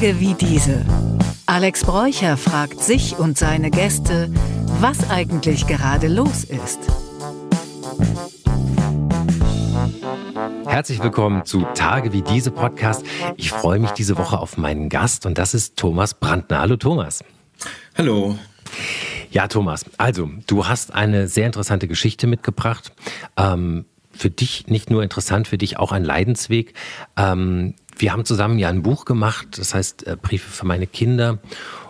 Tage wie diese. Alex Bräucher fragt sich und seine Gäste, was eigentlich gerade los ist. Herzlich willkommen zu Tage wie diese Podcast. Ich freue mich diese Woche auf meinen Gast und das ist Thomas Brandner. Hallo Thomas. Hallo. Ja, Thomas, also du hast eine sehr interessante Geschichte mitgebracht. Ähm, für dich nicht nur interessant, für dich auch ein Leidensweg. Ähm, wir haben zusammen ja ein Buch gemacht, das heißt äh, Briefe für meine Kinder.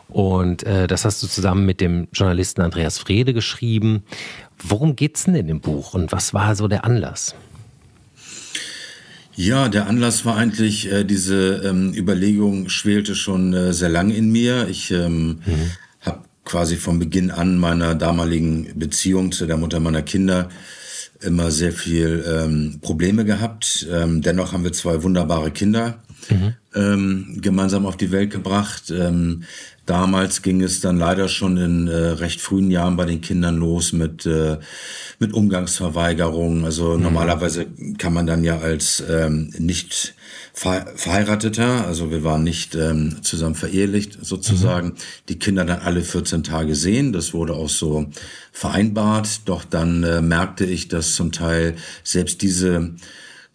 Und äh, das hast du zusammen mit dem Journalisten Andreas Frede geschrieben. Worum geht's denn in dem Buch und was war so der Anlass? Ja, der Anlass war eigentlich, äh, diese ähm, Überlegung schwelte schon äh, sehr lang in mir. Ich ähm, mhm. habe quasi von Beginn an meiner damaligen Beziehung zu der Mutter meiner Kinder immer sehr viel ähm, Probleme gehabt. Ähm, dennoch haben wir zwei wunderbare Kinder mhm. ähm, gemeinsam auf die Welt gebracht. Ähm, damals ging es dann leider schon in äh, recht frühen Jahren bei den Kindern los mit, äh, mit Umgangsverweigerung. Also mhm. normalerweise kann man dann ja als ähm, nicht Verheirateter, also wir waren nicht ähm, zusammen verehelicht sozusagen, mhm. die Kinder dann alle 14 Tage sehen. Das wurde auch so vereinbart. Doch dann äh, merkte ich, dass zum Teil selbst diese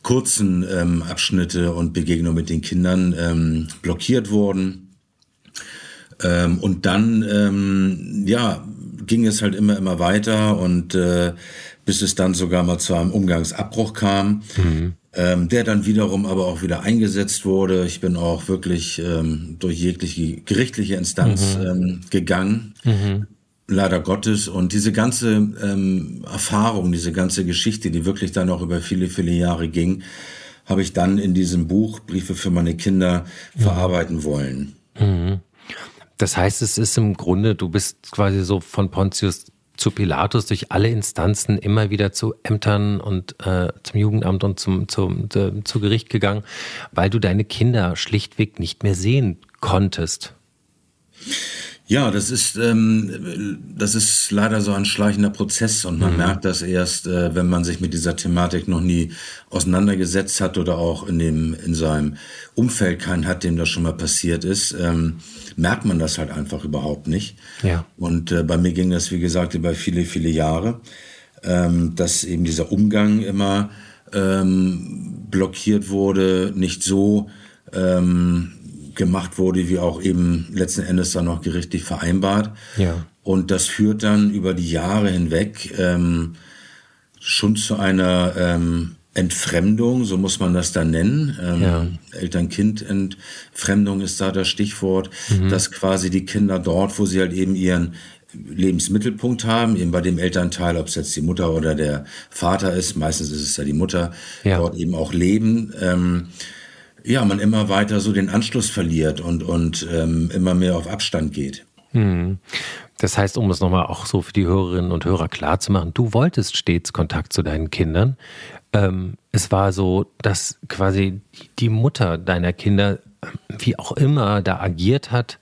kurzen ähm, Abschnitte und Begegnungen mit den Kindern ähm, blockiert wurden. Ähm, und dann, ähm, ja, ging es halt immer, immer weiter und äh, bis es dann sogar mal zu einem Umgangsabbruch kam. Mhm ähm, der dann wiederum aber auch wieder eingesetzt wurde. Ich bin auch wirklich ähm, durch jegliche gerichtliche Instanz mhm. ähm, gegangen. Mhm. Leider Gottes. Und diese ganze ähm, Erfahrung, diese ganze Geschichte, die wirklich dann auch über viele, viele Jahre ging, habe ich dann in diesem Buch Briefe für meine Kinder mhm. verarbeiten wollen. Mhm. Das heißt, es ist im Grunde, du bist quasi so von Pontius zu Pilatus durch alle Instanzen immer wieder zu Ämtern und äh, zum Jugendamt und zum, zum, äh, zu Gericht gegangen, weil du deine Kinder schlichtweg nicht mehr sehen konntest. Ja, das ist, ähm, das ist leider so ein schleichender Prozess und man mhm. merkt das erst, äh, wenn man sich mit dieser Thematik noch nie auseinandergesetzt hat oder auch in, dem, in seinem Umfeld keinen hat, dem das schon mal passiert ist, ähm, merkt man das halt einfach überhaupt nicht. Ja. Und äh, bei mir ging das, wie gesagt, über viele, viele Jahre, ähm, dass eben dieser Umgang immer ähm, blockiert wurde, nicht so ähm, gemacht wurde, wie auch eben letzten Endes dann noch gerichtlich vereinbart. Ja. Und das führt dann über die Jahre hinweg ähm, schon zu einer ähm, Entfremdung, so muss man das dann nennen. Ähm, ja. Eltern-Kind-Entfremdung ist da das Stichwort, mhm. dass quasi die Kinder dort, wo sie halt eben ihren Lebensmittelpunkt haben, eben bei dem Elternteil, ob es jetzt die Mutter oder der Vater ist, meistens ist es ja die Mutter, ja. dort eben auch leben. Ähm, ja, man immer weiter so den Anschluss verliert und, und ähm, immer mehr auf Abstand geht. Hm. Das heißt, um es nochmal auch so für die Hörerinnen und Hörer klar zu machen, du wolltest stets Kontakt zu deinen Kindern. Ähm, es war so, dass quasi die Mutter deiner Kinder, wie auch immer, da agiert hat,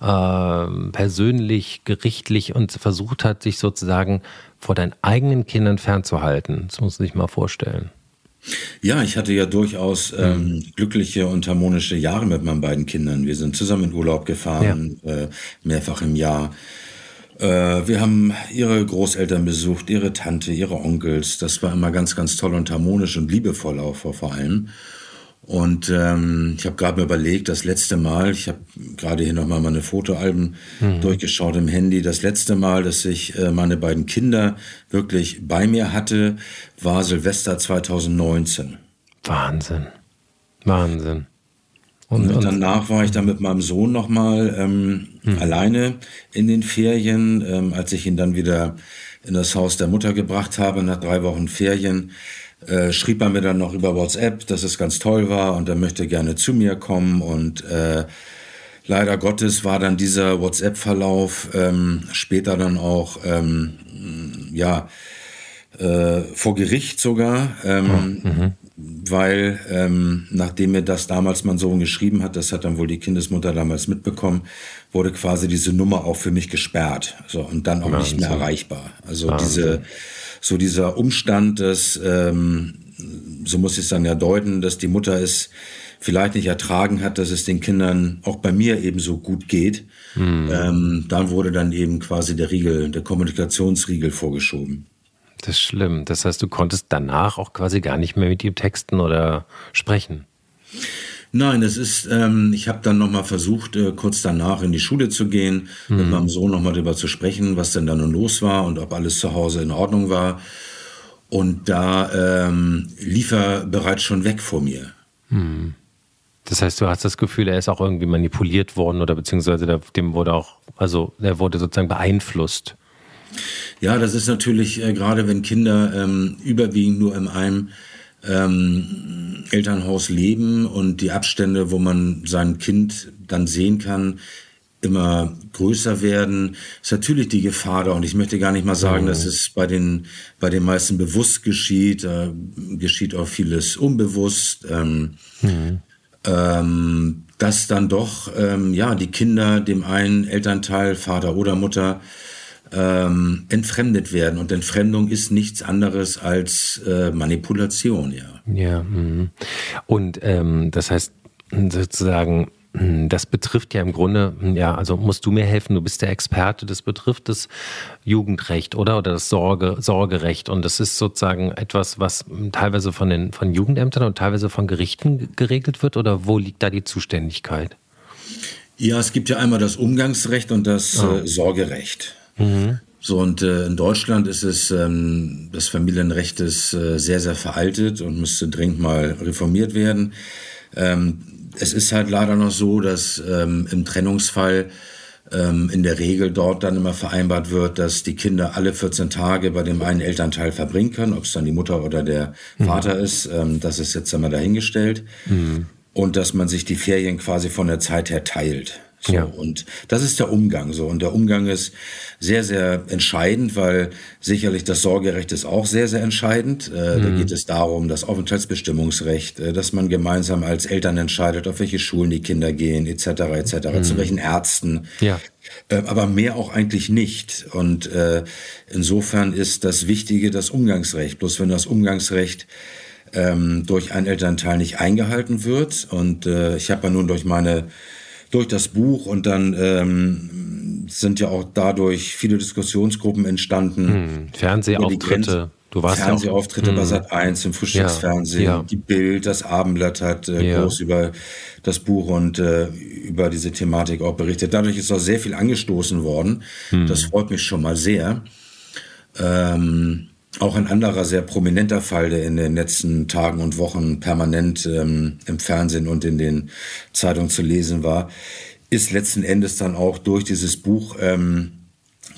äh, persönlich, gerichtlich und versucht hat, sich sozusagen vor deinen eigenen Kindern fernzuhalten. Das muss man sich mal vorstellen. Ja, ich hatte ja durchaus ähm, mhm. glückliche und harmonische Jahre mit meinen beiden Kindern. Wir sind zusammen in Urlaub gefahren, ja. äh, mehrfach im Jahr. Äh, wir haben ihre Großeltern besucht, ihre Tante, ihre Onkels. Das war immer ganz, ganz toll und harmonisch und liebevoll auch vor allem. Und ähm, ich habe gerade mir überlegt, das letzte Mal, ich habe gerade hier nochmal meine Fotoalben mhm. durchgeschaut im Handy, das letzte Mal, dass ich äh, meine beiden Kinder wirklich bei mir hatte, war Silvester 2019. Wahnsinn. Wahnsinn. Und, und danach war ich dann mit meinem Sohn nochmal ähm, mhm. alleine in den Ferien, ähm, als ich ihn dann wieder in das Haus der Mutter gebracht habe, nach drei Wochen Ferien äh, schrieb er mir dann noch über WhatsApp, dass es ganz toll war und er möchte gerne zu mir kommen und äh, leider Gottes war dann dieser WhatsApp-Verlauf ähm, später dann auch ähm, ja äh, vor Gericht sogar, ähm, mhm. weil ähm, nachdem mir das damals mein Sohn geschrieben hat, das hat dann wohl die Kindesmutter damals mitbekommen, wurde quasi diese Nummer auch für mich gesperrt, so und dann auch Wahnsinn. nicht mehr erreichbar. Also Wahnsinn. diese so dieser Umstand, dass, ähm, so muss ich es dann ja deuten, dass die Mutter es vielleicht nicht ertragen hat, dass es den Kindern auch bei mir ebenso gut geht, mhm. ähm, dann wurde dann eben quasi der Riegel, der Kommunikationsriegel vorgeschoben. Das ist schlimm. Das heißt, du konntest danach auch quasi gar nicht mehr mit ihm texten oder sprechen. Nein, es ist, ähm, ich habe dann nochmal versucht, äh, kurz danach in die Schule zu gehen, mhm. mit meinem Sohn nochmal darüber zu sprechen, was denn da nun los war und ob alles zu Hause in Ordnung war. Und da ähm, lief er bereits schon weg vor mir. Mhm. Das heißt, du hast das Gefühl, er ist auch irgendwie manipuliert worden oder beziehungsweise dem wurde auch, also er wurde sozusagen beeinflusst. Ja, das ist natürlich, äh, gerade wenn Kinder ähm, überwiegend nur in einem ähm, Elternhaus leben und die Abstände, wo man sein Kind dann sehen kann, immer größer werden, ist natürlich die Gefahr da. Und ich möchte gar nicht mal sagen, mhm. dass es bei den, bei den meisten bewusst geschieht. Äh, geschieht auch vieles unbewusst. Ähm, mhm. ähm, dass dann doch, ähm, ja, die Kinder dem einen Elternteil, Vater oder Mutter, ähm, entfremdet werden. Und Entfremdung ist nichts anderes als äh, Manipulation, ja. Ja, mh. und ähm, das heißt sozusagen, hm, das betrifft ja im Grunde, hm, ja, also musst du mir helfen, du bist der Experte, das betrifft das Jugendrecht, oder? Oder das Sorge, Sorgerecht. Und das ist sozusagen etwas, was teilweise von den von Jugendämtern und teilweise von Gerichten geregelt wird, oder wo liegt da die Zuständigkeit? Ja, es gibt ja einmal das Umgangsrecht und das oh. äh, Sorgerecht. Mhm. So, und äh, in Deutschland ist es, ähm, das Familienrecht ist äh, sehr, sehr veraltet und müsste dringend mal reformiert werden. Ähm, es ist halt leider noch so, dass ähm, im Trennungsfall ähm, in der Regel dort dann immer vereinbart wird, dass die Kinder alle 14 Tage bei dem einen Elternteil verbringen können, ob es dann die Mutter oder der mhm. Vater ist, ähm, das ist jetzt einmal dahingestellt. Mhm. Und dass man sich die Ferien quasi von der Zeit her teilt. So, ja. Und das ist der Umgang so. Und der Umgang ist sehr, sehr entscheidend, weil sicherlich das Sorgerecht ist auch sehr, sehr entscheidend. Äh, mhm. Da geht es darum, das Aufenthaltsbestimmungsrecht, äh, dass man gemeinsam als Eltern entscheidet, auf welche Schulen die Kinder gehen, etc., etc., mhm. zu welchen Ärzten. Ja. Äh, aber mehr auch eigentlich nicht. Und äh, insofern ist das Wichtige das Umgangsrecht. Bloß wenn das Umgangsrecht ähm, durch einen Elternteil nicht eingehalten wird, und äh, ich habe ja nun durch meine durch das Buch und dann ähm, sind ja auch dadurch viele Diskussionsgruppen entstanden. Hm, Fernsehauftritte. Du warst Fernsehauftritte ja auch, bei hm. Sat 1 im Frühstücksfernsehen, ja, ja. die Bild, das Abendblatt hat äh, groß über das Buch und äh, über diese Thematik auch berichtet. Dadurch ist auch sehr viel angestoßen worden. Hm. Das freut mich schon mal sehr. Ähm, auch ein anderer sehr prominenter Fall, der in den letzten Tagen und Wochen permanent ähm, im Fernsehen und in den Zeitungen zu lesen war, ist letzten Endes dann auch durch dieses Buch ähm,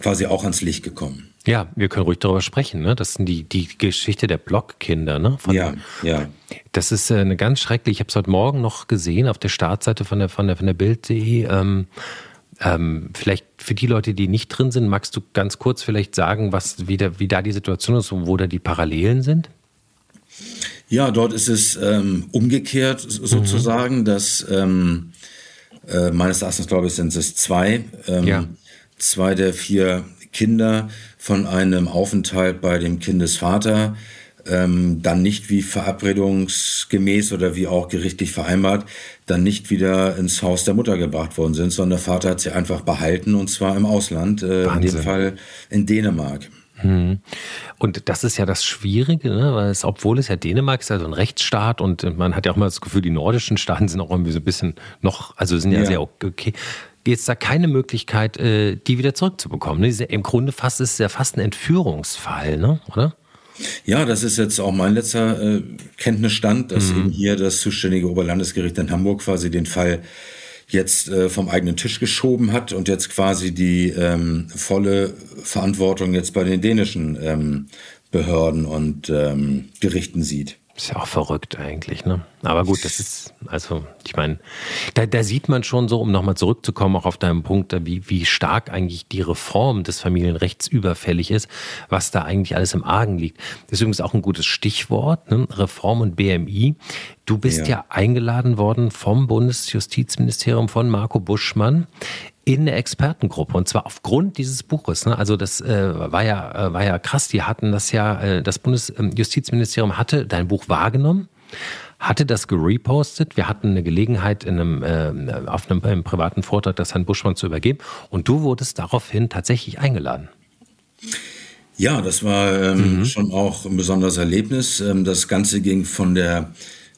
quasi auch ans Licht gekommen. Ja, wir können ruhig darüber sprechen. Ne? Das sind die, die Geschichte der Blockkinder. Ne? Von, ja, ja. Das ist äh, eine ganz schreckliche. Ich habe es heute Morgen noch gesehen auf der Startseite von der, von der, von der Bild.de. Ähm, ähm, vielleicht für die Leute, die nicht drin sind, magst du ganz kurz vielleicht sagen, was, wie, da, wie da die Situation ist und wo da die Parallelen sind? Ja, dort ist es ähm, umgekehrt sozusagen, mhm. dass ähm, äh, meines Erachtens, glaube ich, sind es zwei, ähm, ja. zwei der vier Kinder von einem Aufenthalt bei dem Kindesvater ähm, dann nicht wie verabredungsgemäß oder wie auch gerichtlich vereinbart, dann nicht wieder ins Haus der Mutter gebracht worden sind, sondern der Vater hat sie einfach behalten und zwar im Ausland, äh, in dem Fall in Dänemark. Hm. Und das ist ja das Schwierige, ne? weil es, obwohl es ja Dänemark ist, also ein Rechtsstaat und man hat ja auch immer das Gefühl, die nordischen Staaten sind auch irgendwie so ein bisschen noch, also sind ja, ja. sehr okay. Jetzt da keine Möglichkeit, äh, die wieder zurückzubekommen. Ne? Im Grunde fast ist es ja fast ein Entführungsfall, ne? oder? Ja, das ist jetzt auch mein letzter äh, Kenntnisstand, dass mhm. eben hier das zuständige Oberlandesgericht in Hamburg quasi den Fall jetzt äh, vom eigenen Tisch geschoben hat und jetzt quasi die ähm, volle Verantwortung jetzt bei den dänischen ähm, Behörden und ähm, Gerichten sieht. Ist ja auch verrückt eigentlich, ne? Aber gut, das ist, also, ich meine, da, da sieht man schon so, um nochmal zurückzukommen, auch auf deinen Punkt, wie, wie stark eigentlich die Reform des Familienrechts überfällig ist, was da eigentlich alles im Argen liegt. Deswegen ist auch ein gutes Stichwort, ne? Reform und BMI. Du bist ja. ja eingeladen worden vom Bundesjustizministerium von Marco Buschmann in eine Expertengruppe und zwar aufgrund dieses Buches. Ne? Also das äh, war ja äh, war ja krass. Die hatten das ja, äh, das Bundesjustizministerium hatte dein Buch wahrgenommen, hatte das gerepostet. Wir hatten eine Gelegenheit, in einem, äh, auf einem, einem privaten Vortrag das Herrn Buschmann zu übergeben. Und du wurdest daraufhin tatsächlich eingeladen. Ja, das war ähm, mhm. schon auch ein besonderes Erlebnis. Ähm, das Ganze ging von der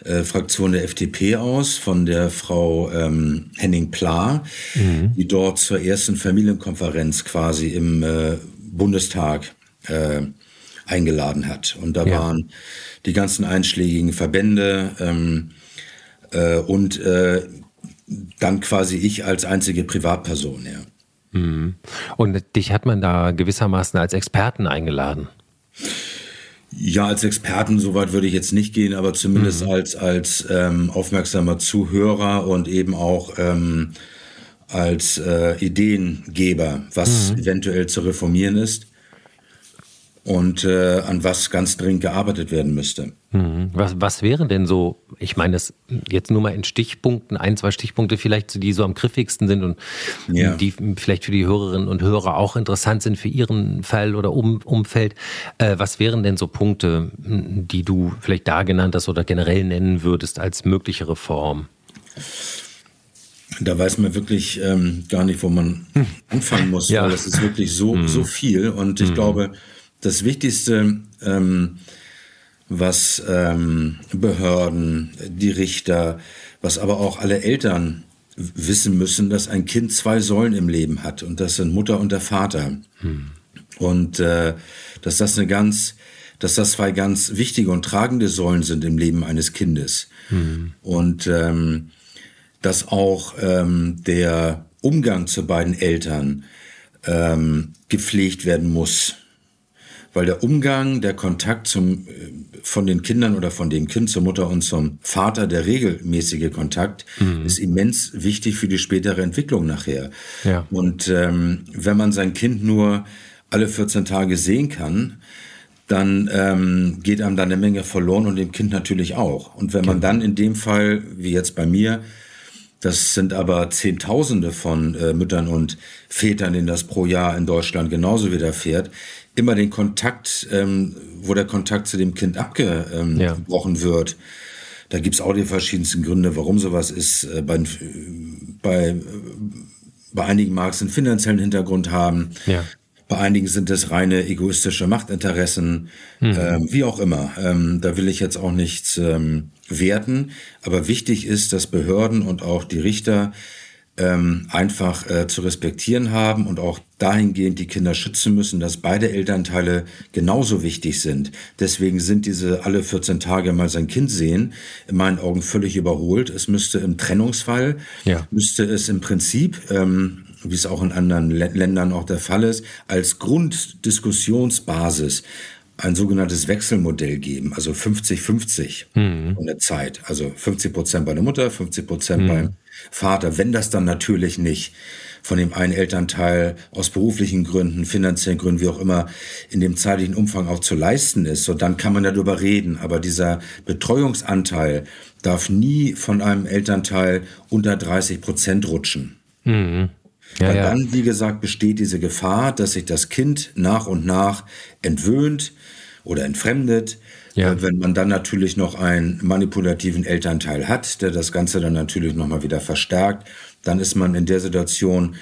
äh, Fraktion der FDP aus, von der Frau ähm, Henning Pla, mhm. die dort zur ersten Familienkonferenz quasi im äh, Bundestag äh, eingeladen hat. Und da ja. waren die ganzen einschlägigen Verbände ähm, äh, und äh, dann quasi ich als einzige Privatperson, ja. Mhm. Und dich hat man da gewissermaßen als Experten eingeladen. Ja, als Experten, soweit würde ich jetzt nicht gehen, aber zumindest mhm. als, als ähm, aufmerksamer Zuhörer und eben auch ähm, als äh, Ideengeber, was mhm. eventuell zu reformieren ist und äh, an was ganz dringend gearbeitet werden müsste. Mhm. Was, was wären denn so, ich meine das jetzt nur mal in Stichpunkten, ein, zwei Stichpunkte vielleicht, die so am griffigsten sind und ja. die vielleicht für die Hörerinnen und Hörer auch interessant sind für ihren Fall oder um, Umfeld. Äh, was wären denn so Punkte, die du vielleicht da genannt hast oder generell nennen würdest als mögliche Reform? Da weiß man wirklich ähm, gar nicht, wo man anfangen muss, ja. weil das ist wirklich so, hm. so viel. Und ich hm. glaube, das Wichtigste, ähm, was ähm, Behörden, die Richter, was aber auch alle Eltern wissen müssen, dass ein Kind zwei Säulen im Leben hat und das sind Mutter und der Vater. Hm. Und äh, dass das eine ganz, dass das zwei ganz wichtige und tragende Säulen sind im Leben eines Kindes. Hm. Und ähm, dass auch ähm, der Umgang zu beiden Eltern ähm, gepflegt werden muss weil der Umgang, der Kontakt zum, äh, von den Kindern oder von dem Kind zur Mutter und zum Vater, der regelmäßige Kontakt, mhm. ist immens wichtig für die spätere Entwicklung nachher. Ja. Und ähm, wenn man sein Kind nur alle 14 Tage sehen kann, dann ähm, geht einem da eine Menge verloren und dem Kind natürlich auch. Und wenn man genau. dann in dem Fall, wie jetzt bei mir, das sind aber Zehntausende von äh, Müttern und Vätern, denen das pro Jahr in Deutschland genauso widerfährt, immer den Kontakt, ähm, wo der Kontakt zu dem Kind abgebrochen ja. wird. Da gibt's auch die verschiedensten Gründe, warum sowas ist. Äh, bei, bei, bei einigen mag es einen finanziellen Hintergrund haben. Ja. Bei einigen sind es reine egoistische Machtinteressen, mhm. ähm, wie auch immer. Ähm, da will ich jetzt auch nichts ähm, werten. Aber wichtig ist, dass Behörden und auch die Richter ähm, einfach äh, zu respektieren haben und auch dahingehend die Kinder schützen müssen, dass beide Elternteile genauso wichtig sind. Deswegen sind diese alle 14 Tage mal sein Kind sehen in meinen Augen völlig überholt. Es müsste im Trennungsfall, ja. müsste es im Prinzip, ähm, wie es auch in anderen Ländern auch der Fall ist, als Grunddiskussionsbasis ein sogenanntes Wechselmodell geben, also 50-50 mhm. von der Zeit. Also 50 Prozent bei der Mutter, 50 Prozent mhm. beim Vater. Wenn das dann natürlich nicht von dem einen Elternteil aus beruflichen Gründen, finanziellen Gründen, wie auch immer, in dem zeitlichen Umfang auch zu leisten ist, so dann kann man darüber reden. Aber dieser Betreuungsanteil darf nie von einem Elternteil unter 30 Prozent rutschen. Mhm. Ja, Weil dann, wie gesagt, besteht diese Gefahr, dass sich das Kind nach und nach entwöhnt oder entfremdet. Ja. Äh, wenn man dann natürlich noch einen manipulativen Elternteil hat, der das Ganze dann natürlich nochmal wieder verstärkt, dann ist man in der Situation,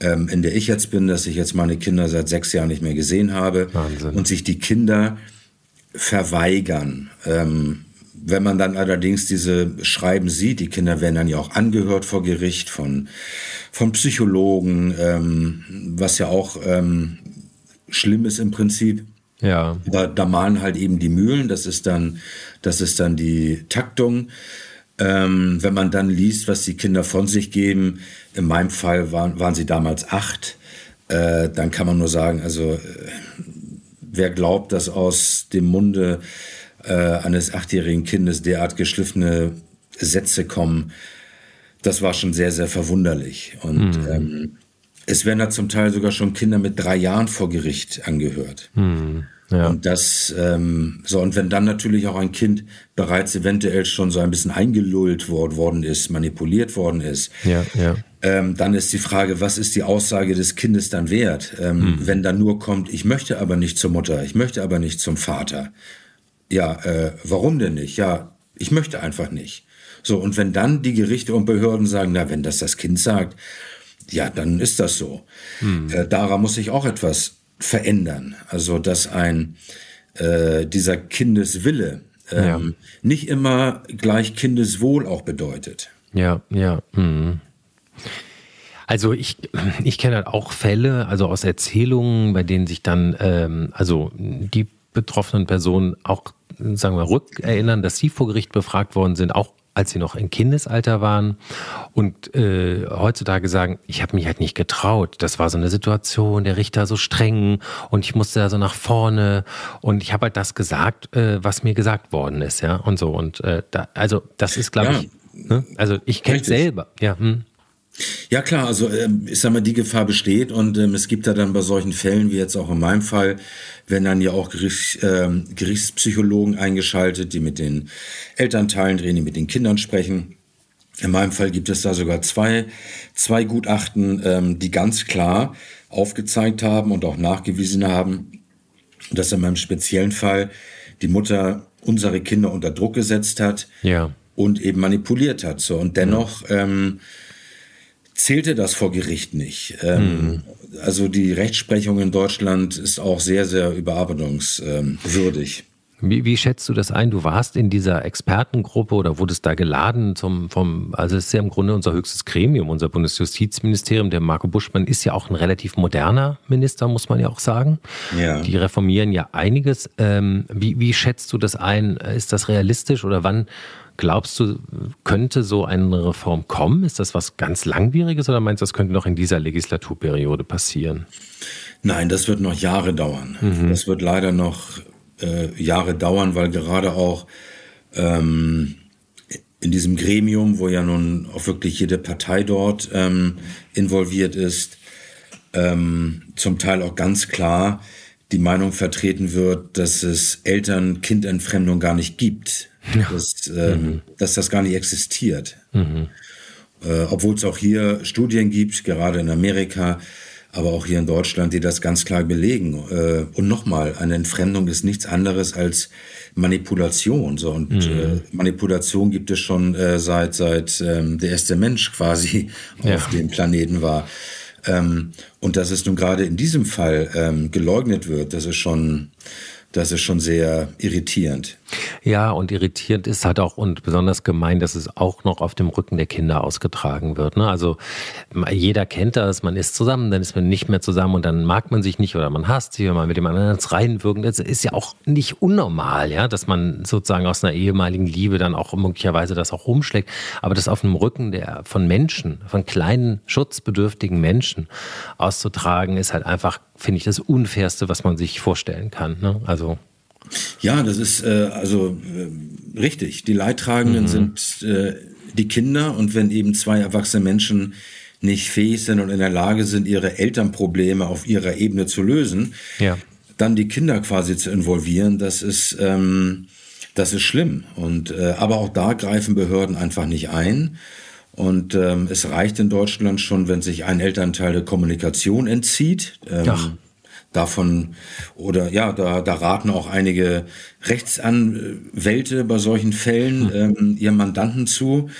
ähm, in der ich jetzt bin, dass ich jetzt meine Kinder seit sechs Jahren nicht mehr gesehen habe Wahnsinn. und sich die Kinder verweigern. Ähm, wenn man dann allerdings diese Schreiben sieht, die Kinder werden dann ja auch angehört vor Gericht von, von Psychologen, ähm, was ja auch ähm, schlimm ist im Prinzip. Ja. Aber da malen halt eben die Mühlen, das ist dann, das ist dann die Taktung. Ähm, wenn man dann liest, was die Kinder von sich geben, in meinem Fall waren, waren sie damals acht, äh, dann kann man nur sagen, also äh, wer glaubt, dass aus dem Munde äh, eines achtjährigen Kindes derart geschliffene Sätze kommen, das war schon sehr, sehr verwunderlich. Und mhm. ähm, es werden da zum Teil sogar schon Kinder mit drei Jahren vor Gericht angehört. Mhm. Ja. Und das, ähm, so, und wenn dann natürlich auch ein Kind bereits eventuell schon so ein bisschen eingelullt worden ist, manipuliert worden ist, ja, ja. Ähm, dann ist die Frage, was ist die Aussage des Kindes dann wert? Ähm, mhm. Wenn dann nur kommt, ich möchte aber nicht zur Mutter, ich möchte aber nicht zum Vater. Ja, äh, warum denn nicht? Ja, Ich möchte einfach nicht. So, und wenn dann die Gerichte und Behörden sagen, na, wenn das das Kind sagt, ja, dann ist das so. Hm. Äh, daran muss sich auch etwas verändern. Also, dass ein äh, dieser Kindeswille ähm, ja. nicht immer gleich Kindeswohl auch bedeutet. Ja, ja. Hm. Also ich, ich kenne halt auch Fälle, also aus Erzählungen, bei denen sich dann, ähm, also die betroffenen Personen auch, sagen wir, rückerinnern, dass sie vor Gericht befragt worden sind, auch als sie noch im Kindesalter waren und äh, heutzutage sagen, ich habe mich halt nicht getraut. Das war so eine Situation, der Richter so streng und ich musste da so nach vorne und ich habe halt das gesagt, äh, was mir gesagt worden ist, ja und so und äh, da, also das ist, glaube ja, ich, ne? also ich kenne selber, ja. Hm. Ja klar, also ähm, ich sag mal, die Gefahr besteht und ähm, es gibt ja dann bei solchen Fällen, wie jetzt auch in meinem Fall, werden dann ja auch Gerichts, ähm, Gerichtspsychologen eingeschaltet, die mit den Elternteilen drehen, die mit den Kindern sprechen. In meinem Fall gibt es da sogar zwei, zwei Gutachten, ähm, die ganz klar aufgezeigt haben und auch nachgewiesen haben, dass in meinem speziellen Fall die Mutter unsere Kinder unter Druck gesetzt hat ja. und eben manipuliert hat. So und dennoch ja. Zählte das vor Gericht nicht. Ähm, mhm. Also die Rechtsprechung in Deutschland ist auch sehr, sehr überarbeitungswürdig. Wie, wie, schätzt du das ein? Du warst in dieser Expertengruppe oder wurdest da geladen zum, vom, also es ist ja im Grunde unser höchstes Gremium, unser Bundesjustizministerium. Der Marco Buschmann ist ja auch ein relativ moderner Minister, muss man ja auch sagen. Ja. Die reformieren ja einiges. Ähm, wie, wie schätzt du das ein? Ist das realistisch oder wann Glaubst du, könnte so eine Reform kommen? Ist das was ganz Langwieriges oder meinst du, das könnte noch in dieser Legislaturperiode passieren? Nein, das wird noch Jahre dauern. Mhm. Das wird leider noch äh, Jahre dauern, weil gerade auch ähm, in diesem Gremium, wo ja nun auch wirklich jede Partei dort ähm, involviert ist, ähm, zum Teil auch ganz klar die Meinung vertreten wird, dass es Eltern-Kind-Entfremdung gar nicht gibt ja. dass, äh, mhm. dass das gar nicht existiert. Mhm. Äh, Obwohl es auch hier Studien gibt, gerade in Amerika, aber auch hier in Deutschland, die das ganz klar belegen. Äh, und nochmal, eine Entfremdung ist nichts anderes als Manipulation. So und mhm. äh, Manipulation gibt es schon äh, seit seit ähm, der erste Mensch quasi ja. auf dem Planeten war. Ähm, und dass es nun gerade in diesem Fall ähm, geleugnet wird, das ist schon das ist schon sehr irritierend. Ja, und irritierend ist halt auch und besonders gemein, dass es auch noch auf dem Rücken der Kinder ausgetragen wird. Ne? Also jeder kennt das, man ist zusammen, dann ist man nicht mehr zusammen und dann mag man sich nicht oder man hasst sich, wenn man mit dem anderen Reinwirken. Das ist ja auch nicht unnormal, ja, dass man sozusagen aus einer ehemaligen Liebe dann auch möglicherweise das auch rumschlägt. Aber das auf dem Rücken der von Menschen, von kleinen, schutzbedürftigen Menschen auszutragen, ist halt einfach, finde ich, das Unfairste, was man sich vorstellen kann. Ne? Also ja, das ist äh, also äh, richtig. Die Leidtragenden mhm. sind äh, die Kinder und wenn eben zwei erwachsene Menschen nicht fähig sind und in der Lage sind, ihre Elternprobleme auf ihrer Ebene zu lösen, ja. dann die Kinder quasi zu involvieren, das ist ähm, das ist schlimm. Und äh, aber auch da greifen Behörden einfach nicht ein. Und ähm, es reicht in Deutschland schon, wenn sich ein Elternteil der Kommunikation entzieht. Ähm, davon oder ja, da, da raten auch einige Rechtsanwälte bei solchen Fällen hm. ähm, ihren Mandanten zu.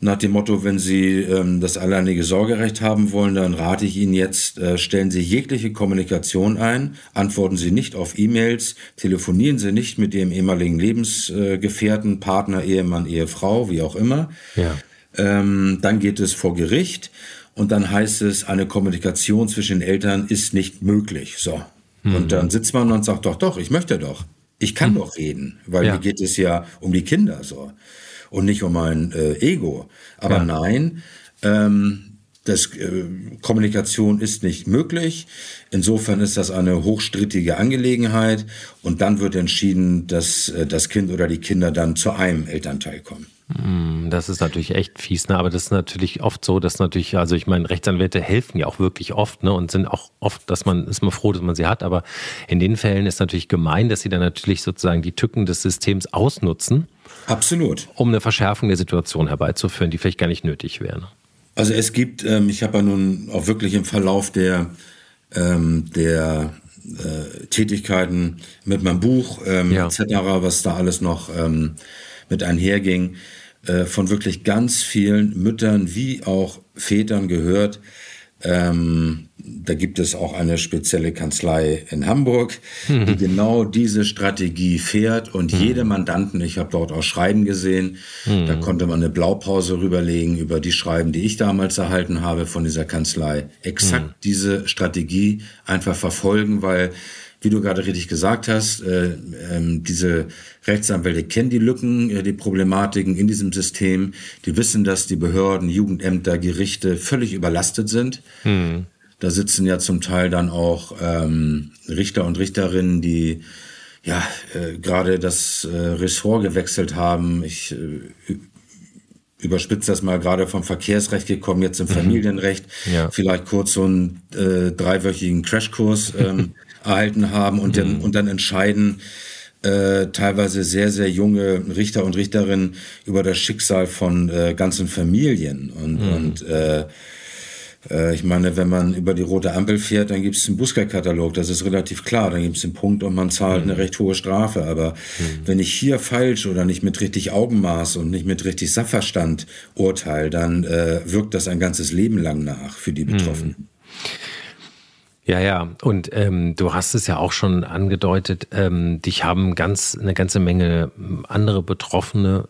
Nach dem Motto, wenn Sie ähm, das alleinige Sorgerecht haben wollen, dann rate ich Ihnen jetzt, äh, stellen Sie jegliche Kommunikation ein, antworten Sie nicht auf E-Mails, telefonieren Sie nicht mit Ihrem ehemaligen Lebensgefährten, Partner, Ehemann, Ehefrau, wie auch immer. Ja. Ähm, dann geht es vor Gericht und dann heißt es, eine Kommunikation zwischen den Eltern ist nicht möglich. So. Mhm. Und dann sitzt man und sagt, doch, doch, ich möchte doch. Ich kann mhm. doch reden, weil ja. mir geht es ja um die Kinder so und nicht um mein äh, Ego. Aber ja. nein, ähm, das, äh, Kommunikation ist nicht möglich. Insofern ist das eine hochstrittige Angelegenheit und dann wird entschieden, dass äh, das Kind oder die Kinder dann zu einem Elternteil kommen. Hm, das ist natürlich echt fies, ne? aber das ist natürlich oft so, dass natürlich, also ich meine, Rechtsanwälte helfen ja auch wirklich oft ne? und sind auch oft, dass man, ist man froh, dass man sie hat, aber in den Fällen ist natürlich gemein, dass sie dann natürlich sozusagen die Tücken des Systems ausnutzen. Absolut. Um eine Verschärfung der Situation herbeizuführen, die vielleicht gar nicht nötig wäre. Also es gibt, ähm, ich habe ja nun auch wirklich im Verlauf der, ähm, der äh, Tätigkeiten mit meinem Buch ähm, ja. etc., was da alles noch ähm, mit einherging, äh, von wirklich ganz vielen Müttern wie auch Vätern gehört. Ähm, da gibt es auch eine spezielle Kanzlei in Hamburg, mhm. die genau diese Strategie fährt und mhm. jede Mandanten, ich habe dort auch Schreiben gesehen, mhm. da konnte man eine Blaupause rüberlegen über die Schreiben, die ich damals erhalten habe von dieser Kanzlei, exakt mhm. diese Strategie einfach verfolgen, weil wie du gerade richtig gesagt hast, äh, äh, diese Rechtsanwälte kennen die Lücken, äh, die Problematiken in diesem System. Die wissen, dass die Behörden, Jugendämter, Gerichte völlig überlastet sind. Mhm. Da sitzen ja zum Teil dann auch ähm, Richter und Richterinnen, die ja äh, gerade das äh, Ressort gewechselt haben. Ich äh, überspitze das mal gerade vom Verkehrsrecht gekommen, jetzt im mhm. Familienrecht. Ja. Vielleicht kurz so einen äh, dreiwöchigen Crashkurs ähm, erhalten haben und, mhm. dann, und dann entscheiden, äh, teilweise sehr, sehr junge Richter und Richterinnen über das Schicksal von äh, ganzen Familien. Und, mhm. und äh, äh, ich meine, wenn man über die rote Ampel fährt, dann gibt es einen Bußgeldkatalog, das ist relativ klar. Dann gibt es den Punkt und man zahlt mhm. eine recht hohe Strafe. Aber mhm. wenn ich hier falsch oder nicht mit richtig Augenmaß und nicht mit richtig Sachverstand urteile, dann äh, wirkt das ein ganzes Leben lang nach für die Betroffenen. Mhm. Ja, ja, und ähm, du hast es ja auch schon angedeutet, ähm, dich haben ganz eine ganze Menge andere Betroffene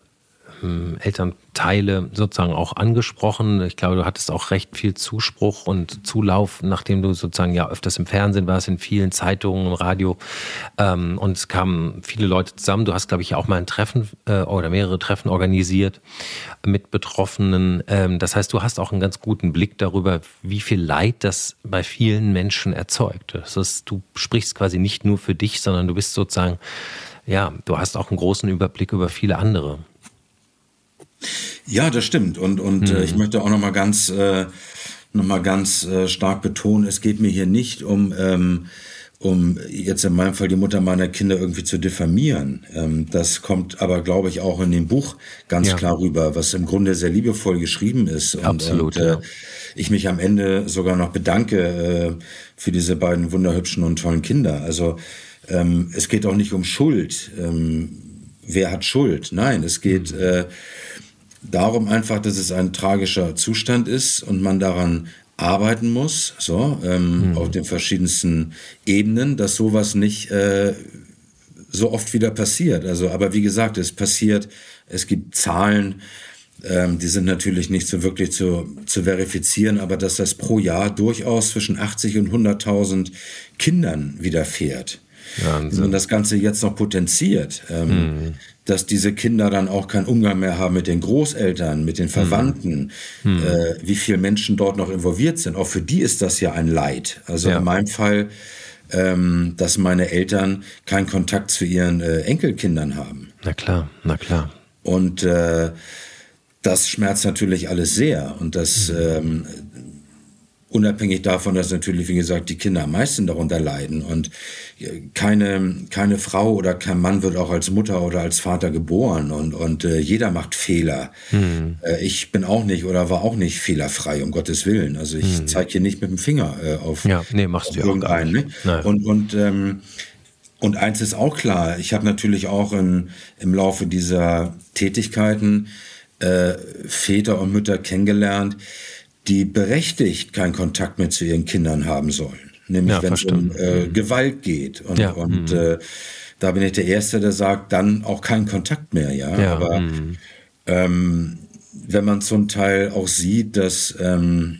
ähm, Elternteile sozusagen auch angesprochen. Ich glaube, du hattest auch recht viel Zuspruch und Zulauf, nachdem du sozusagen ja öfters im Fernsehen warst, in vielen Zeitungen, im Radio. Ähm, und es kamen viele Leute zusammen. Du hast, glaube ich, auch mal ein Treffen äh, oder mehrere Treffen organisiert mit Betroffenen. Ähm, das heißt, du hast auch einen ganz guten Blick darüber, wie viel Leid das bei vielen Menschen erzeugt. Das ist, du sprichst quasi nicht nur für dich, sondern du bist sozusagen ja, du hast auch einen großen Überblick über viele andere. Ja, das stimmt. Und, und mhm. äh, ich mhm. möchte auch nochmal ganz, äh, noch ganz äh, stark betonen, es geht mir hier nicht um, ähm, um jetzt in meinem Fall die Mutter meiner Kinder irgendwie zu diffamieren. Ähm, das kommt aber, glaube ich, auch in dem Buch ganz ja. klar rüber, was im Grunde sehr liebevoll geschrieben ist. Und, Absolut. Und, äh, ja. ich mich am Ende sogar noch bedanke äh, für diese beiden wunderhübschen und tollen Kinder. Also ähm, es geht auch nicht um Schuld. Ähm, wer hat Schuld? Nein, es geht mhm. äh, darum einfach, dass es ein tragischer Zustand ist und man daran arbeiten muss, so ähm, mhm. auf den verschiedensten Ebenen, dass sowas nicht äh, so oft wieder passiert. Also, aber wie gesagt, es passiert. Es gibt Zahlen, ähm, die sind natürlich nicht so wirklich zu, zu verifizieren, aber dass das pro Jahr durchaus zwischen 80 und 100.000 Kindern widerfährt. Wahnsinn. Wenn man das Ganze jetzt noch potenziert, ähm, mhm dass diese Kinder dann auch keinen Umgang mehr haben mit den Großeltern, mit den Verwandten, mhm. äh, wie viele Menschen dort noch involviert sind. Auch für die ist das ja ein Leid. Also ja. in meinem Fall, ähm, dass meine Eltern keinen Kontakt zu ihren äh, Enkelkindern haben. Na klar, na klar. Und äh, das schmerzt natürlich alles sehr. Und das, mhm. ähm, Unabhängig davon, dass natürlich, wie gesagt, die Kinder am meisten darunter leiden. Und keine, keine Frau oder kein Mann wird auch als Mutter oder als Vater geboren. Und, und äh, jeder macht Fehler. Hm. Äh, ich bin auch nicht oder war auch nicht fehlerfrei, um Gottes Willen. Also ich hm. zeige hier nicht mit dem Finger äh, auf, ja, nee, machst auf du irgendeinen. Ne? Und, und, ähm, und eins ist auch klar, ich habe natürlich auch in, im Laufe dieser Tätigkeiten äh, Väter und Mütter kennengelernt, die berechtigt keinen Kontakt mehr zu ihren Kindern haben sollen. Nämlich ja, wenn es um äh. Gewalt geht. Und, ja. und mhm. äh, da bin ich der Erste, der sagt, dann auch keinen Kontakt mehr. Ja, ja. aber mhm. ähm, wenn man zum Teil auch sieht, dass ähm,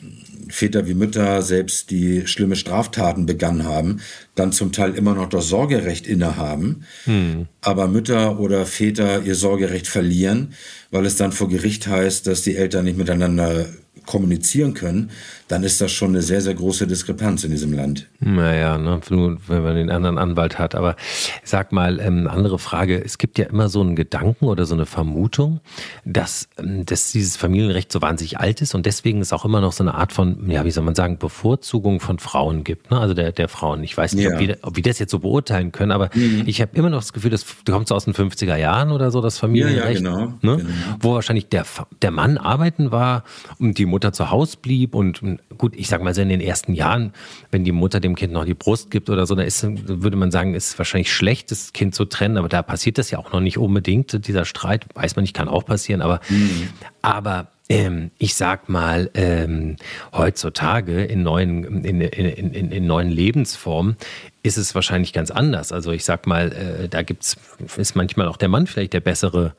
Väter wie Mütter selbst die schlimme Straftaten begangen haben, dann zum Teil immer noch das Sorgerecht innehaben, hm. aber Mütter oder Väter ihr Sorgerecht verlieren, weil es dann vor Gericht heißt, dass die Eltern nicht miteinander kommunizieren können, dann ist das schon eine sehr, sehr große Diskrepanz in diesem Land. Naja, ne, wenn man den anderen Anwalt hat. Aber sag mal, ähm, andere Frage. Es gibt ja immer so einen Gedanken oder so eine Vermutung, dass, ähm, dass dieses Familienrecht so wahnsinnig alt ist und deswegen es auch immer noch so eine Art von, ja, wie soll man sagen, Bevorzugung von Frauen gibt. Ne? Also der, der Frauen. Ich weiß nicht, ja. ob, wir, ob wir das jetzt so beurteilen können, aber mhm. ich habe immer noch das Gefühl, das kommt so aus den 50er Jahren oder so, das Familienrecht. Ja, ja, genau, ne? genau. Wo wahrscheinlich der, der Mann arbeiten war und die Mutter Mutter zu Hause blieb und gut, ich sag mal so in den ersten Jahren, wenn die Mutter dem Kind noch die Brust gibt oder so, da ist, würde man sagen, ist wahrscheinlich schlecht, das Kind zu trennen, aber da passiert das ja auch noch nicht unbedingt, dieser Streit, weiß man nicht, kann auch passieren, aber, mhm. aber ähm, ich sag mal, ähm, heutzutage in neuen, in, in, in, in, neuen Lebensformen ist es wahrscheinlich ganz anders. Also ich sag mal, äh, da gibt's, ist manchmal auch der Mann vielleicht der bessere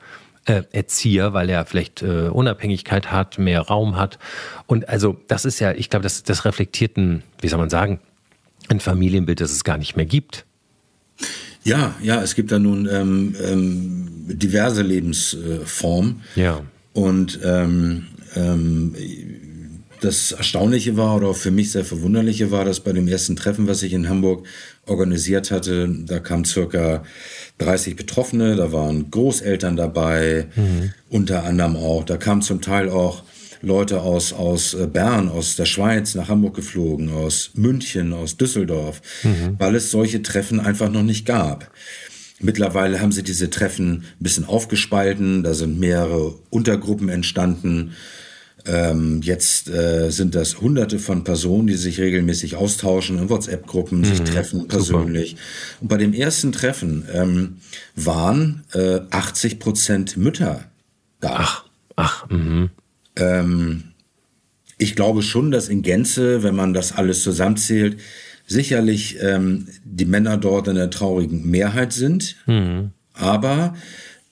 äh, Erzieher, weil er vielleicht äh, Unabhängigkeit hat, mehr Raum hat. Und also das ist ja, ich glaube, das, das reflektiert ein, wie soll man sagen, ein Familienbild, das es gar nicht mehr gibt. Ja, ja, es gibt da nun ähm, ähm, diverse Lebensformen. Ja. Und ähm, ähm, das Erstaunliche war oder für mich sehr Verwunderliche war, dass bei dem ersten Treffen, was ich in Hamburg organisiert hatte, da kamen circa 30 Betroffene, da waren Großeltern dabei, mhm. unter anderem auch. Da kamen zum Teil auch Leute aus, aus äh, Bern, aus der Schweiz nach Hamburg geflogen, aus München, aus Düsseldorf, mhm. weil es solche Treffen einfach noch nicht gab. Mittlerweile haben sie diese Treffen ein bisschen aufgespalten, da sind mehrere Untergruppen entstanden. Ähm, jetzt äh, sind das hunderte von Personen, die sich regelmäßig austauschen in WhatsApp-Gruppen, mhm, sich treffen persönlich. Super. Und bei dem ersten Treffen ähm, waren äh, 80 Prozent Mütter da. Ach, ach, mhm. Ähm, ich glaube schon, dass in Gänze, wenn man das alles zusammenzählt, sicherlich ähm, die Männer dort in der traurigen Mehrheit sind. Mhm. Aber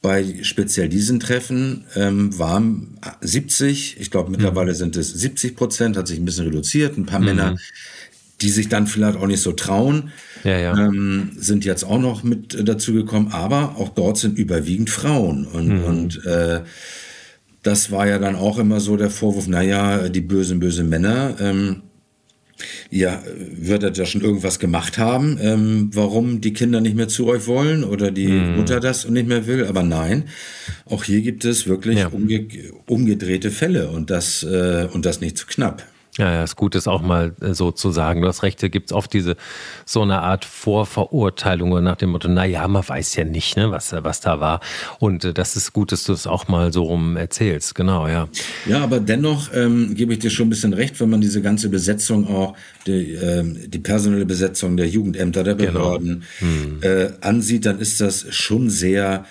bei speziell diesen Treffen ähm, waren 70, ich glaube mittlerweile mhm. sind es 70 Prozent, hat sich ein bisschen reduziert. Ein paar mhm. Männer, die sich dann vielleicht auch nicht so trauen, ja, ja. Ähm, sind jetzt auch noch mit dazu gekommen. Aber auch dort sind überwiegend Frauen. Und, mhm. und äh, das war ja dann auch immer so der Vorwurf, naja, die bösen, bösen Männer. Ähm, ja, wird er ja schon irgendwas gemacht haben, ähm, warum die Kinder nicht mehr zu euch wollen oder die mm. Mutter das nicht mehr will. Aber nein, auch hier gibt es wirklich ja. umge umgedrehte Fälle und das, äh, und das nicht zu knapp. Ja, ja, ist gut, das auch mal äh, so zu sagen. Du hast recht, da gibt es oft diese so eine Art Vorverurteilung nach dem Motto, na ja, man weiß ja nicht, ne, was, was da war. Und äh, das ist gut, dass du es auch mal so rum erzählst, genau, ja. Ja, aber dennoch ähm, gebe ich dir schon ein bisschen recht, wenn man diese ganze Besetzung auch, die, ähm, die personelle Besetzung der Jugendämter, der genau. Behörden genau. hm. äh, ansieht, dann ist das schon sehr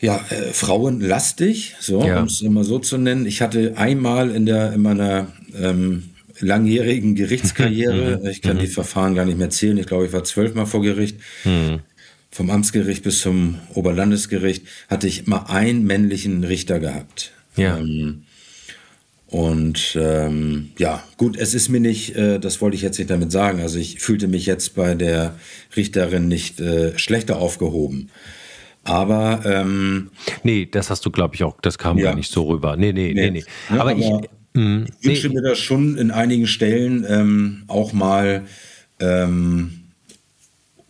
ja, äh, frauenlastig, so, ja. um es immer so zu nennen. Ich hatte einmal in der in meiner ähm, langjährigen Gerichtskarriere, mhm. ich kann die mhm. Verfahren gar nicht mehr zählen, ich glaube, ich war zwölfmal vor Gericht. Mhm. Vom Amtsgericht bis zum Oberlandesgericht hatte ich mal einen männlichen Richter gehabt. Ja. Ähm, und ähm, ja, gut, es ist mir nicht, äh, das wollte ich jetzt nicht damit sagen. Also ich fühlte mich jetzt bei der Richterin nicht äh, schlechter aufgehoben. Aber ähm, nee, das hast du, glaube ich, auch, das kam ja. gar nicht so rüber. Nee, nee, nee, nee. nee. Ja, aber, aber, ich, mh, ich wünsche nee. mir das schon in einigen Stellen ähm, auch mal ähm,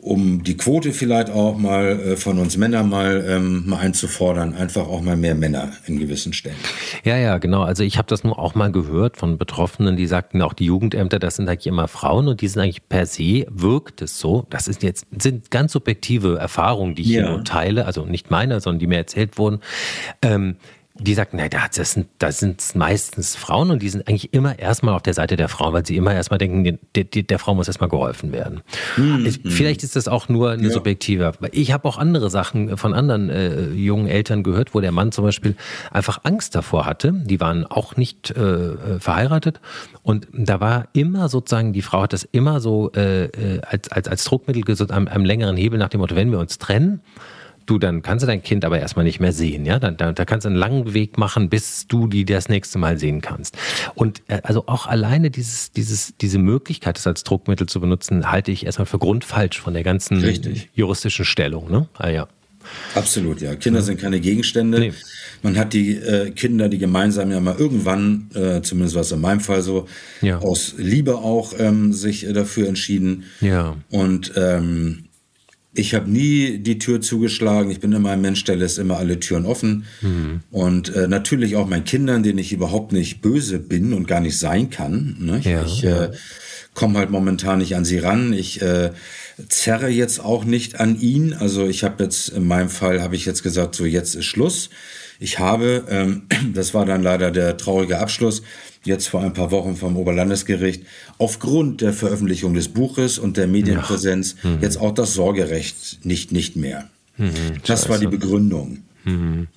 um die Quote vielleicht auch mal äh, von uns Männern mal, ähm, mal einzufordern, einfach auch mal mehr Männer in gewissen Stellen. Ja, ja, genau. Also ich habe das nur auch mal gehört von Betroffenen, die sagten, auch die Jugendämter, das sind eigentlich immer Frauen und die sind eigentlich per se, wirkt es so. Das ist jetzt, sind ganz subjektive Erfahrungen, die ich ja. hier nur teile, also nicht meine, sondern die mir erzählt wurden. Ähm, die sagten, nein, das sind, das sind meistens Frauen und die sind eigentlich immer erstmal auf der Seite der Frau, weil sie immer erstmal denken, der, der, der Frau muss erstmal geholfen werden. Mhm. Vielleicht ist das auch nur eine ja. subjektive. Ich habe auch andere Sachen von anderen äh, jungen Eltern gehört, wo der Mann zum Beispiel einfach Angst davor hatte. Die waren auch nicht äh, verheiratet und da war immer sozusagen, die Frau hat das immer so äh, äh als, als, als Druckmittel gesagt, am, am längeren Hebel nach dem Motto, wenn wir uns trennen, du, dann kannst du dein Kind aber erstmal nicht mehr sehen. Ja, dann, da, da kannst du einen langen Weg machen, bis du die das nächste Mal sehen kannst. Und äh, also auch alleine dieses, dieses, diese Möglichkeit, das als Druckmittel zu benutzen, halte ich erstmal für grundfalsch von der ganzen Richtig. juristischen Stellung. Ne? Ah, ja. Absolut, ja. Kinder sind keine Gegenstände. Nee. Man hat die äh, Kinder, die gemeinsam ja mal irgendwann, äh, zumindest war es in meinem Fall so, ja. aus Liebe auch ähm, sich äh, dafür entschieden. Ja. Und ähm, ich habe nie die Tür zugeschlagen. Ich bin immer ein Mensch, der lässt immer alle Türen offen. Mhm. Und äh, natürlich auch meinen Kindern, denen ich überhaupt nicht böse bin und gar nicht sein kann. Ne? Ja, ich äh, komme halt momentan nicht an sie ran. Ich äh, zerre jetzt auch nicht an ihn. Also ich habe jetzt, in meinem Fall habe ich jetzt gesagt, so jetzt ist Schluss. Ich habe, ähm, das war dann leider der traurige Abschluss, jetzt vor ein paar Wochen vom Oberlandesgericht, aufgrund der Veröffentlichung des Buches und der Medienpräsenz ja. mhm. jetzt auch das Sorgerecht nicht, nicht mehr. Mhm, das war die Begründung. Mhm.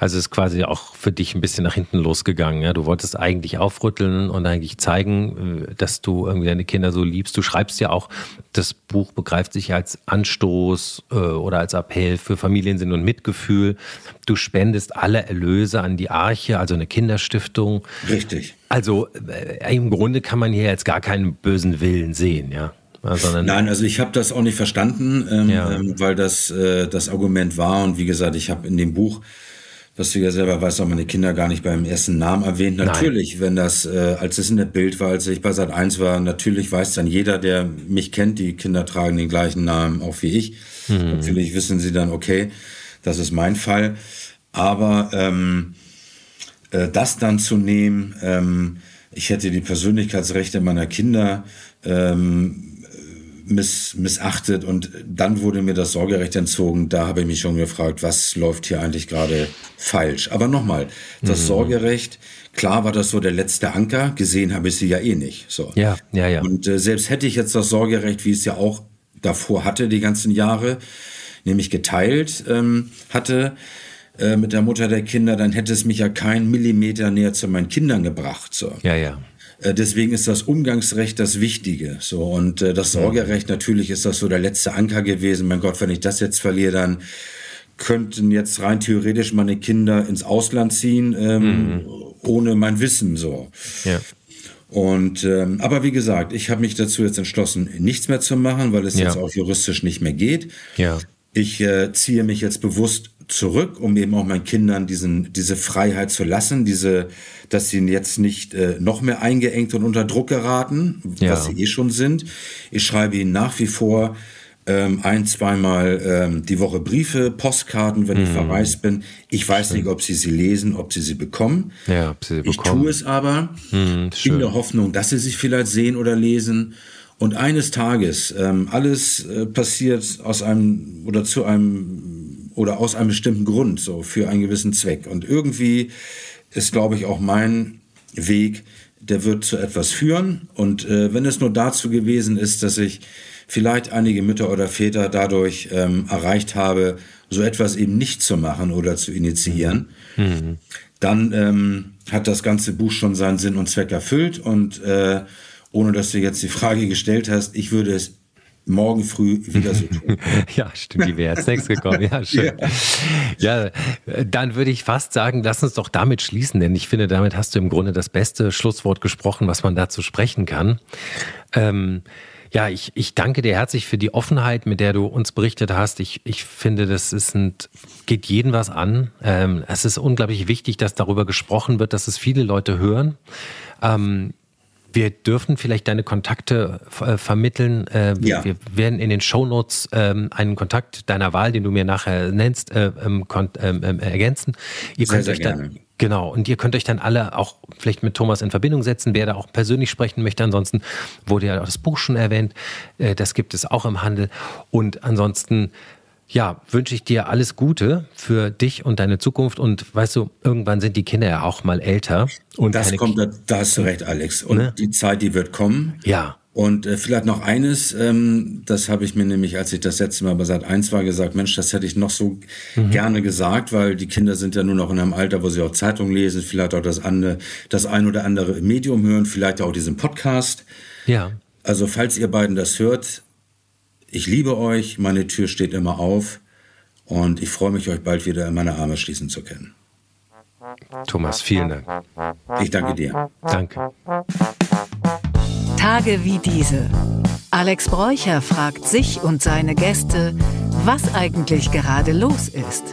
Also ist quasi auch für dich ein bisschen nach hinten losgegangen. Ja? Du wolltest eigentlich aufrütteln und eigentlich zeigen, äh, dass du irgendwie deine Kinder so liebst. Du schreibst ja auch, das Buch begreift sich als Anstoß äh, oder als Appell für Familiensinn und Mitgefühl. Du spendest alle Erlöse an die Arche, also eine Kinderstiftung. Richtig. Also äh, im Grunde kann man hier jetzt gar keinen bösen Willen sehen, ja. Sondern Nein, also ich habe das auch nicht verstanden, ähm, ja. ähm, weil das äh, das Argument war und wie gesagt, ich habe in dem Buch was du ja selber weißt, auch meine Kinder gar nicht beim ersten Namen erwähnt. Natürlich, Nein. wenn das, äh, als es in der Bild war, als ich bei Sat 1 war, natürlich weiß dann jeder, der mich kennt, die Kinder tragen den gleichen Namen auch wie ich. Mhm. Natürlich wissen sie dann, okay, das ist mein Fall. Aber ähm, äh, das dann zu nehmen, ähm, ich hätte die Persönlichkeitsrechte meiner Kinder ähm, miss, missachtet und dann wurde mir das Sorgerecht entzogen. Da habe ich mich schon gefragt, was läuft hier eigentlich gerade falsch. Aber nochmal, das mhm. Sorgerecht, klar war das so der letzte Anker, gesehen habe ich sie ja eh nicht. So. Ja, ja, ja. Und äh, selbst hätte ich jetzt das Sorgerecht, wie es ja auch davor hatte, die ganzen Jahre, nämlich geteilt ähm, hatte, äh, mit der Mutter der Kinder, dann hätte es mich ja keinen Millimeter näher zu meinen Kindern gebracht. So. Ja, ja. Äh, deswegen ist das Umgangsrecht das Wichtige. So und äh, das Sorgerecht natürlich ist das so der letzte Anker gewesen. Mein Gott, wenn ich das jetzt verliere, dann könnten jetzt rein theoretisch meine Kinder ins Ausland ziehen, ähm, mhm. ohne mein Wissen so. Ja. Und ähm, aber wie gesagt, ich habe mich dazu jetzt entschlossen, nichts mehr zu machen, weil es ja. jetzt auch juristisch nicht mehr geht. Ja. Ich äh, ziehe mich jetzt bewusst zurück, um eben auch meinen Kindern diesen, diese Freiheit zu lassen, diese, dass sie jetzt nicht äh, noch mehr eingeengt und unter Druck geraten, ja. was sie eh schon sind. Ich schreibe ihnen nach wie vor ähm, ein, zweimal ähm, die Woche Briefe, Postkarten, wenn mhm. ich verreist bin. Ich weiß schön. nicht, ob sie sie lesen, ob sie sie bekommen. Ja, ob sie sie bekommen. Ich tue es aber mhm, in der Hoffnung, dass sie sich vielleicht sehen oder lesen. Und eines Tages, ähm, alles äh, passiert aus einem oder zu einem oder aus einem bestimmten Grund, so für einen gewissen Zweck. Und irgendwie ist, glaube ich, auch mein Weg, der wird zu etwas führen. Und äh, wenn es nur dazu gewesen ist, dass ich vielleicht einige Mütter oder Väter dadurch ähm, erreicht habe, so etwas eben nicht zu machen oder zu initiieren, mhm. dann ähm, hat das ganze Buch schon seinen Sinn und Zweck erfüllt und äh, ohne dass du jetzt die Frage gestellt hast, ich würde es morgen früh wieder so tun. ja, stimmt, die wäre als nächstes gekommen. Ja, schön. Ja. ja, dann würde ich fast sagen, lass uns doch damit schließen, denn ich finde, damit hast du im Grunde das beste Schlusswort gesprochen, was man dazu sprechen kann. Ähm, ja, ich, ich danke dir herzlich für die Offenheit, mit der du uns berichtet hast. Ich, ich finde, das ist ein, geht jeden was an. Ähm, es ist unglaublich wichtig, dass darüber gesprochen wird, dass es viele Leute hören. Ähm, wir dürfen vielleicht deine Kontakte äh, vermitteln. Äh, ja. Wir werden in den Shownotes ähm, einen Kontakt deiner Wahl, den du mir nachher nennst, äh, ähm, ähm, ähm, ergänzen. Ihr sehr, könnt sehr euch gerne. dann Genau, und ihr könnt euch dann alle auch vielleicht mit Thomas in Verbindung setzen, wer da auch persönlich sprechen möchte. Ansonsten wurde ja auch das Buch schon erwähnt, äh, das gibt es auch im Handel. Und ansonsten ja, wünsche ich dir alles Gute für dich und deine Zukunft. Und weißt du, irgendwann sind die Kinder ja auch mal älter. Und das kommt, da, da hast du recht, Alex. Und ne? die Zeit, die wird kommen. Ja. Und äh, vielleicht noch eines, ähm, das habe ich mir nämlich, als ich das letzte Mal bei Sat 1 war, gesagt, Mensch, das hätte ich noch so mhm. gerne gesagt, weil die Kinder sind ja nur noch in einem Alter, wo sie auch Zeitung lesen, vielleicht auch das, andere, das ein oder andere Medium hören, vielleicht auch diesen Podcast. Ja. Also falls ihr beiden das hört, ich liebe euch, meine Tür steht immer auf und ich freue mich, euch bald wieder in meine Arme schließen zu können. Thomas, vielen Dank. Ich danke dir. Danke. Tage wie diese. Alex Bräucher fragt sich und seine Gäste, was eigentlich gerade los ist.